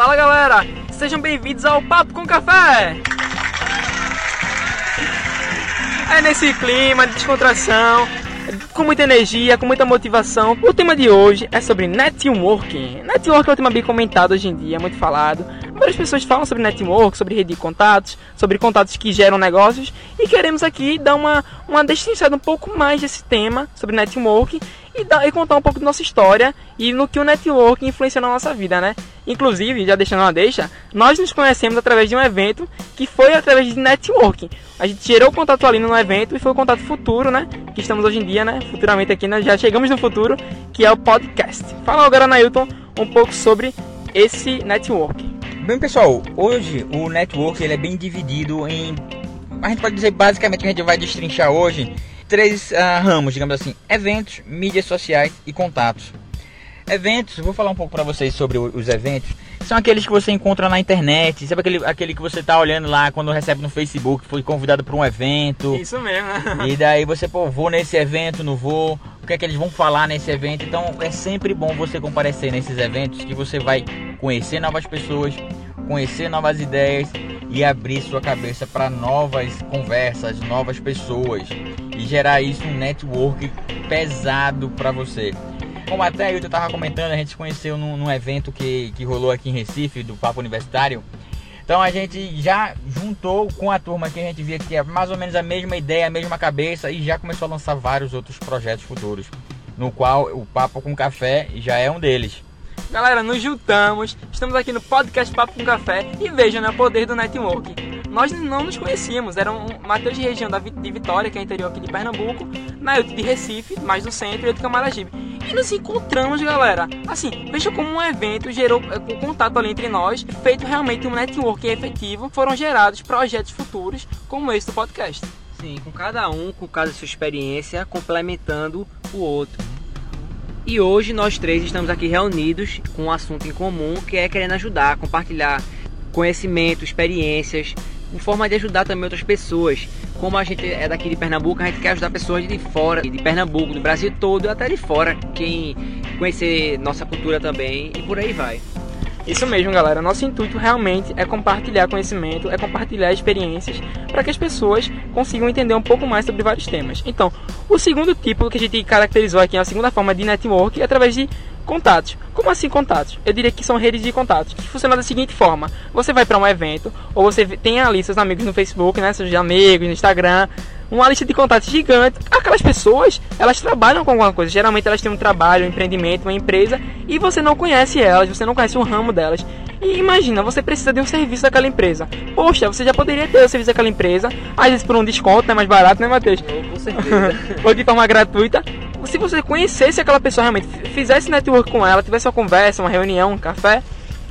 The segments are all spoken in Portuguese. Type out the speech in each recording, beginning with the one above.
Fala galera, sejam bem-vindos ao Papo com Café! É nesse clima de descontração, com muita energia, com muita motivação. O tema de hoje é sobre networking. Networking é um tema bem comentado hoje em dia, muito falado. Várias pessoas falam sobre network, sobre rede de contatos, sobre contatos que geram negócios e queremos aqui dar uma, uma destrinchada um pouco mais desse tema sobre networking e, dar, e contar um pouco da nossa história e no que o networking influencia na nossa vida, né? Inclusive, já deixando uma deixa, nós nos conhecemos através de um evento que foi através de networking. A gente gerou o contato ali no evento e foi o contato futuro, né? Que estamos hoje em dia, né? Futuramente aqui, né? já chegamos no futuro, que é o podcast. Fala agora, Nailton, um pouco sobre esse networking. Bem, pessoal, hoje o network ele é bem dividido em. A gente pode dizer basicamente que a gente vai destrinchar hoje três uh, ramos, digamos assim: eventos, mídias sociais e contatos. Eventos, vou falar um pouco para vocês sobre os eventos. São aqueles que você encontra na internet, sabe aquele, aquele que você tá olhando lá quando recebe no Facebook, foi convidado para um evento. Isso mesmo. e daí você, pô, vou nesse evento, não vou. O que é que eles vão falar nesse evento? Então é sempre bom você comparecer nesses eventos que você vai conhecer novas pessoas, conhecer novas ideias e abrir sua cabeça para novas conversas, novas pessoas e gerar isso um network pesado para você. Como até eu estava comentando, a gente se conheceu num, num, evento que, que rolou aqui em Recife, do Papo Universitário. Então a gente já juntou com a turma que a gente via que é mais ou menos a mesma ideia, a mesma cabeça e já começou a lançar vários outros projetos futuros, no qual o Papo com Café já é um deles. Galera, nos juntamos, estamos aqui no podcast Papo com Café e vejam né, o poder do network. Nós não nos conhecíamos, era um Matheus de região da, de Vitória, que é interior aqui de Pernambuco, Nailton de Recife, mais do centro, e eu de Camaragibe. E nos encontramos, galera. Assim, veja como um evento gerou um contato ali entre nós, feito realmente um network efetivo, foram gerados projetos futuros como esse do podcast. Sim, com cada um, com cada sua experiência, complementando o outro. E hoje nós três estamos aqui reunidos com um assunto em comum que é querendo ajudar, compartilhar conhecimento, experiências, em forma de ajudar também outras pessoas. Como a gente é daqui de Pernambuco, a gente quer ajudar pessoas de fora, de Pernambuco, do Brasil todo, até de fora, quem conhecer nossa cultura também e por aí vai. Isso mesmo, galera. Nosso intuito realmente é compartilhar conhecimento, é compartilhar experiências para que as pessoas consigam entender um pouco mais sobre vários temas. Então, o segundo tipo que a gente caracterizou aqui, a segunda forma de network, é através de contatos. Como assim contatos? Eu diria que são redes de contatos, que funcionam da seguinte forma: você vai para um evento, ou você tem ali seus amigos no Facebook, né, seus amigos no Instagram, uma lista de contatos gigante. Aquelas pessoas, elas trabalham com alguma coisa. Geralmente elas têm um trabalho, um empreendimento, uma empresa, e você não conhece elas, você não conhece o ramo delas. E imagina, você precisa de um serviço daquela empresa. Poxa, você já poderia ter o serviço daquela empresa, às vezes por um desconto, né, mais barato, né, Matheus? Com certeza. Ou de forma gratuita. Se você conhecesse aquela pessoa realmente, fizesse network com ela, tivesse uma conversa, uma reunião, um café,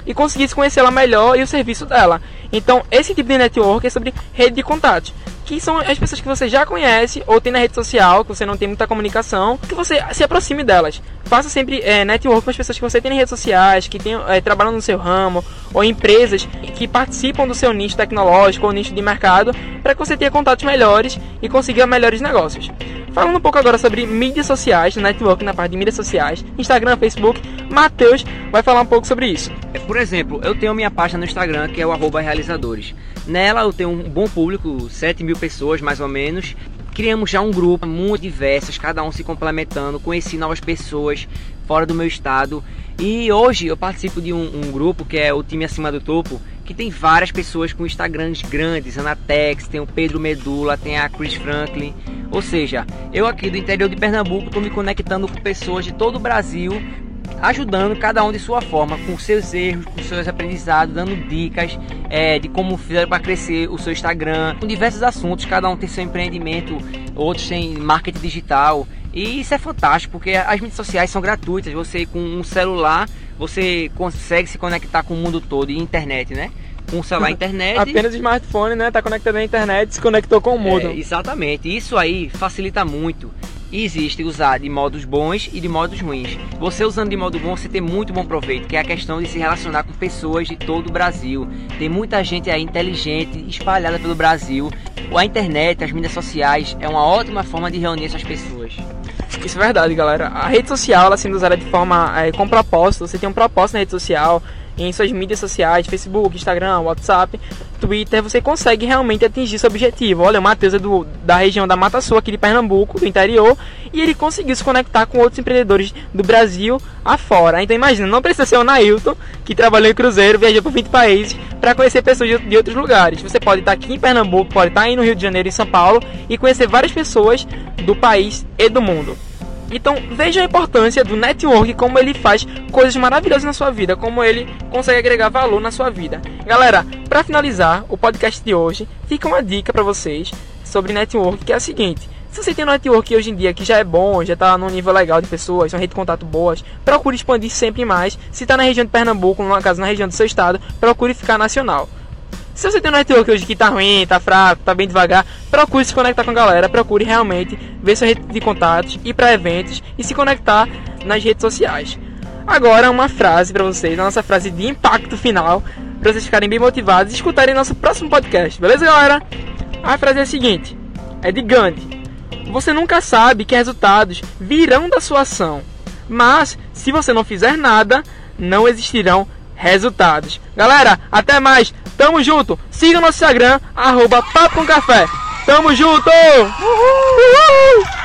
e conseguisse conhecê-la melhor e o serviço dela. Então, esse tipo de network é sobre rede de contatos que são as pessoas que você já conhece ou tem na rede social, que você não tem muita comunicação, que você se aproxime delas. Faça sempre é, network com as pessoas que você tem em redes sociais, que tem, é, trabalham no seu ramo, ou empresas que participam do seu nicho tecnológico ou nicho de mercado, para que você tenha contatos melhores e consiga melhores negócios. Falando um pouco agora sobre mídias sociais, network na parte de mídias sociais, Instagram, Facebook, Matheus vai falar um pouco sobre isso. Por exemplo, eu tenho minha página no Instagram que é o realizadores. Nela eu tenho um bom público, 7 mil pessoas mais ou menos. Criamos já um grupo muito diversas, cada um se complementando, conheci novas pessoas fora do meu estado. E hoje eu participo de um, um grupo que é o Time Acima do Topo, que tem várias pessoas com Instagrams grandes, Anatex, tem o Pedro Medula, tem a Chris Franklin. Ou seja, eu aqui do interior de Pernambuco estou me conectando com pessoas de todo o Brasil ajudando cada um de sua forma, com seus erros, com seus aprendizados, dando dicas é, de como fazer para crescer o seu Instagram, com diversos assuntos, cada um tem seu empreendimento, outros têm marketing digital. E isso é fantástico, porque as mídias sociais são gratuitas, você com um celular, você consegue se conectar com o mundo todo, e internet, né? Com o celular internet. Apenas smartphone, né? Tá conectado à internet, se conectou com o mundo. É, exatamente. Isso aí facilita muito e existe usar de modos bons e de modos ruins. Você usando de modo bom, você tem muito bom proveito, que é a questão de se relacionar com pessoas de todo o Brasil. Tem muita gente aí inteligente espalhada pelo Brasil. A internet, as mídias sociais é uma ótima forma de reunir essas pessoas. Isso é verdade, galera. A rede social, ela sendo usada de forma é, com propósito, você tem um propósito na rede social, em suas mídias sociais, Facebook, Instagram, WhatsApp, Twitter, você consegue realmente atingir seu objetivo. Olha, o Matheus é do, da região da Mata Sul, aqui de Pernambuco, do interior, e ele conseguiu se conectar com outros empreendedores do Brasil afora. Então imagina, não precisa ser o Nailton, que trabalhou em cruzeiro, viajou por 20 países, para conhecer pessoas de, de outros lugares. Você pode estar aqui em Pernambuco, pode estar aí no Rio de Janeiro, em São Paulo, e conhecer várias pessoas do país e do mundo. Então veja a importância do network, como ele faz coisas maravilhosas na sua vida, como ele consegue agregar valor na sua vida. Galera, para finalizar o podcast de hoje, fica uma dica para vocês sobre network, que é a seguinte. Se você tem um network hoje em dia que já é bom, já está num nível legal de pessoas, uma rede de contato boas, procure expandir sempre mais. Se está na região de Pernambuco, numa casa na região do seu estado, procure ficar nacional. Se você tem um network hoje que tá ruim, tá fraco, tá bem devagar, procure se conectar com a galera, procure realmente ver sua rede de contatos, ir para eventos e se conectar nas redes sociais. Agora uma frase para vocês, a nossa frase de impacto final, para vocês ficarem bem motivados e escutarem nosso próximo podcast, beleza galera? A frase é a seguinte, é de Gandhi. Você nunca sabe que resultados virão da sua ação, mas se você não fizer nada, não existirão resultados. Galera, até mais! Tamo junto. Siga nosso Instagram, arroba Papo com Café. Tamo junto! Uhul! Uhul!